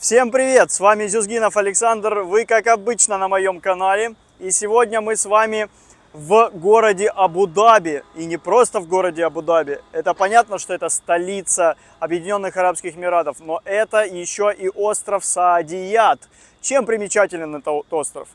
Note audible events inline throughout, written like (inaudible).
Всем привет! С вами Зюзгинов Александр. Вы, как обычно, на моем канале. И сегодня мы с вами в городе Абу-Даби. И не просто в городе Абу-Даби. Это понятно, что это столица Объединенных Арабских Эмиратов. Но это еще и остров Саадият. Чем примечателен этот остров?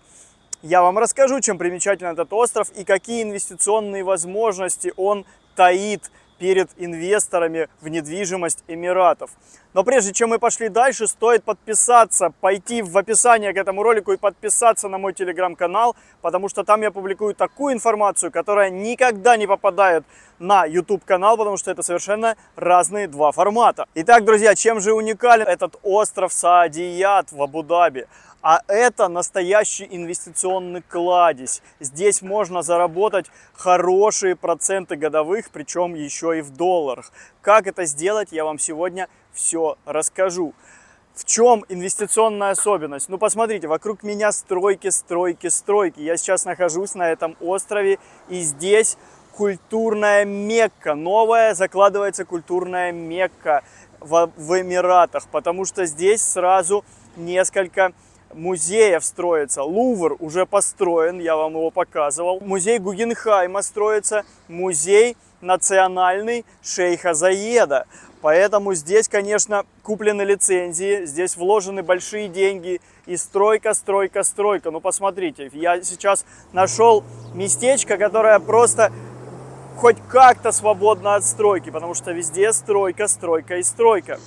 Я вам расскажу, чем примечателен этот остров и какие инвестиционные возможности он таит перед инвесторами в недвижимость Эмиратов. Но прежде чем мы пошли дальше, стоит подписаться, пойти в описание к этому ролику и подписаться на мой телеграм-канал, потому что там я публикую такую информацию, которая никогда не попадает на YouTube канал, потому что это совершенно разные два формата. Итак, друзья, чем же уникален этот остров Саадият в Абу-Даби? А это настоящий инвестиционный кладезь. Здесь можно заработать хорошие проценты годовых, причем еще и в долларах. Как это сделать, я вам сегодня все расскажу. В чем инвестиционная особенность? Ну, посмотрите, вокруг меня стройки, стройки, стройки. Я сейчас нахожусь на этом острове, и здесь культурная Мекка. Новая закладывается культурная Мекка в, в Эмиратах, потому что здесь сразу несколько музеев строится. Лувр уже построен, я вам его показывал. Музей Гугенхайма строится. Музей национальный шейха Заеда. Поэтому здесь, конечно, куплены лицензии, здесь вложены большие деньги. И стройка, стройка, стройка. Ну, посмотрите, я сейчас нашел местечко, которое просто хоть как-то свободно от стройки, потому что везде стройка, стройка и стройка.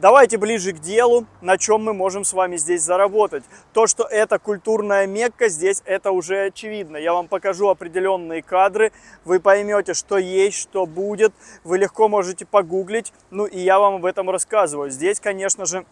Давайте ближе к делу, на чем мы можем с вами здесь заработать. То, что это культурная Мекка, здесь это уже очевидно. Я вам покажу определенные кадры, вы поймете, что есть, что будет. Вы легко можете погуглить, ну и я вам об этом рассказываю. Здесь, конечно же,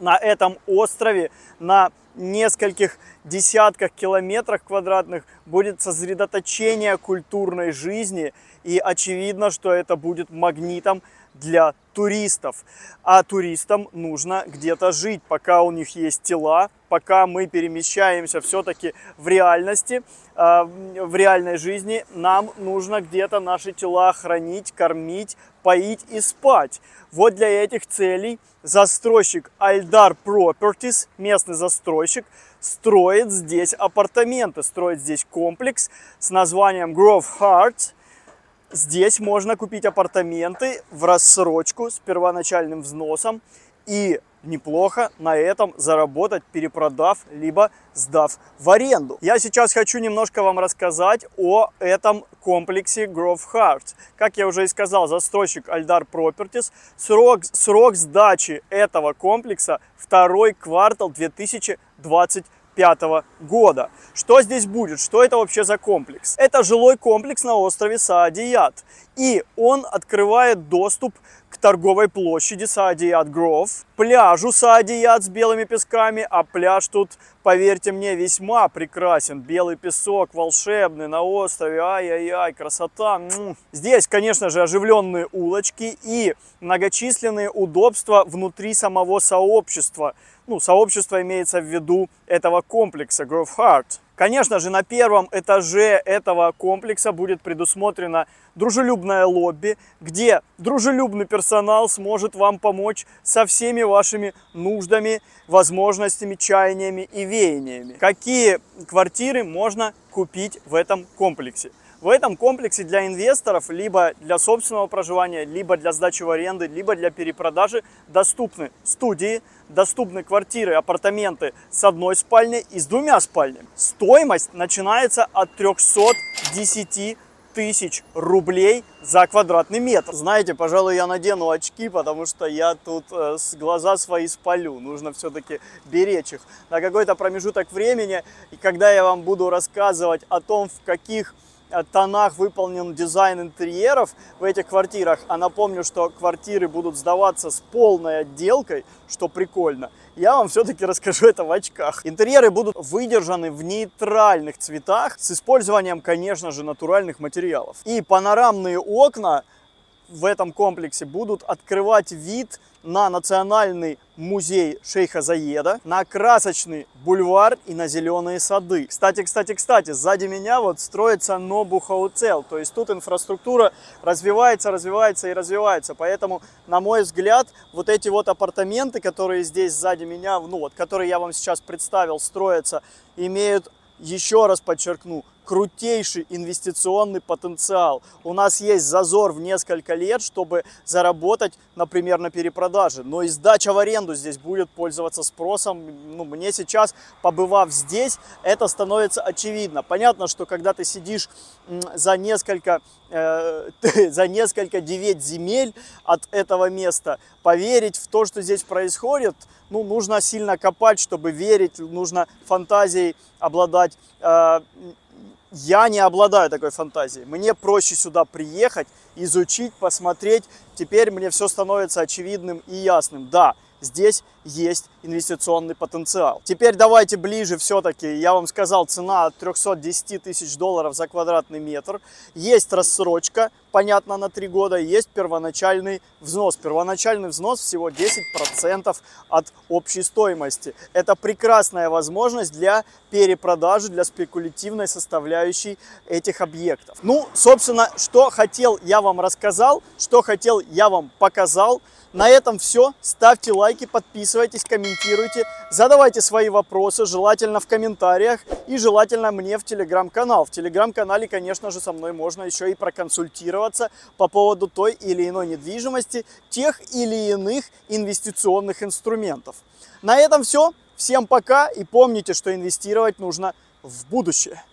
на этом острове, на нескольких десятках километрах квадратных будет сосредоточение культурной жизни. И очевидно, что это будет магнитом для туристов. А туристам нужно где-то жить, пока у них есть тела, пока мы перемещаемся все-таки в реальности, а, в реальной жизни, нам нужно где-то наши тела хранить, кормить, поить и спать. Вот для этих целей застройщик Альдар Properties, местный застройщик, строит здесь апартаменты, строит здесь комплекс с названием Grove Heart – Здесь можно купить апартаменты в рассрочку с первоначальным взносом и неплохо на этом заработать, перепродав, либо сдав в аренду. Я сейчас хочу немножко вам рассказать о этом комплексе Grove Heart. Как я уже и сказал, застройщик Альдар Properties. Срок, срок сдачи этого комплекса второй квартал 2020 2025 года. Что здесь будет? Что это вообще за комплекс? Это жилой комплекс на острове Саадият. И он открывает доступ к торговой площади Саадият Гров, пляжу Саадият с белыми песками, а пляж тут, поверьте мне, весьма прекрасен. Белый песок, волшебный на острове, ай-яй-яй, красота. Здесь, конечно же, оживленные улочки и многочисленные удобства внутри самого сообщества. Ну, сообщество имеется в виду этого комплекса Grove Heart. Конечно же, на первом этаже этого комплекса будет предусмотрено дружелюбное лобби, где дружелюбный персонал сможет вам помочь со всеми вашими нуждами, возможностями, чаяниями и веяниями. Какие квартиры можно купить в этом комплексе? В этом комплексе для инвесторов, либо для собственного проживания, либо для сдачи в аренды, либо для перепродажи доступны студии, доступны квартиры, апартаменты с одной спальней и с двумя спальнями. Стоимость начинается от 310 тысяч рублей за квадратный метр. Знаете, пожалуй, я надену очки, потому что я тут э, глаза свои спалю. Нужно все-таки беречь их на какой-то промежуток времени. И когда я вам буду рассказывать о том, в каких тонах выполнен дизайн интерьеров в этих квартирах. А напомню, что квартиры будут сдаваться с полной отделкой, что прикольно. Я вам все-таки расскажу это в очках. Интерьеры будут выдержаны в нейтральных цветах с использованием, конечно же, натуральных материалов. И панорамные окна в этом комплексе будут открывать вид на национальный музей шейха Заеда, на красочный бульвар и на зеленые сады. Кстати, кстати, кстати, сзади меня вот строится Нобу Хауцел, то есть тут инфраструктура развивается, развивается и развивается, поэтому, на мой взгляд, вот эти вот апартаменты, которые здесь сзади меня, ну вот, которые я вам сейчас представил, строятся, имеют еще раз подчеркну, крутейший инвестиционный потенциал. У нас есть зазор в несколько лет, чтобы заработать, например, на перепродаже. Но и сдача в аренду здесь будет пользоваться спросом. Ну, мне сейчас, побывав здесь, это становится очевидно. Понятно, что когда ты сидишь за несколько, э, (laughs) за несколько девять земель от этого места, поверить в то, что здесь происходит, ну, нужно сильно копать, чтобы верить, нужно фантазией обладать. Э, я не обладаю такой фантазией. Мне проще сюда приехать, изучить, посмотреть. Теперь мне все становится очевидным и ясным. Да, здесь есть инвестиционный потенциал. Теперь давайте ближе все-таки. Я вам сказал, цена от 310 тысяч долларов за квадратный метр. Есть рассрочка, понятно, на 3 года. Есть первоначальный взнос. Первоначальный взнос всего 10% от общей стоимости. Это прекрасная возможность для перепродажи, для спекулятивной составляющей этих объектов. Ну, собственно, что хотел я вам рассказал, что хотел я вам показал. На этом все. Ставьте лайки, подписывайтесь, комментируйте, задавайте свои вопросы, желательно в комментариях и желательно мне в телеграм-канал. В телеграм-канале, конечно же, со мной можно еще и проконсультироваться по поводу той или иной недвижимости, тех или иных инвестиционных инструментов. На этом все. Всем пока и помните, что инвестировать нужно в будущее.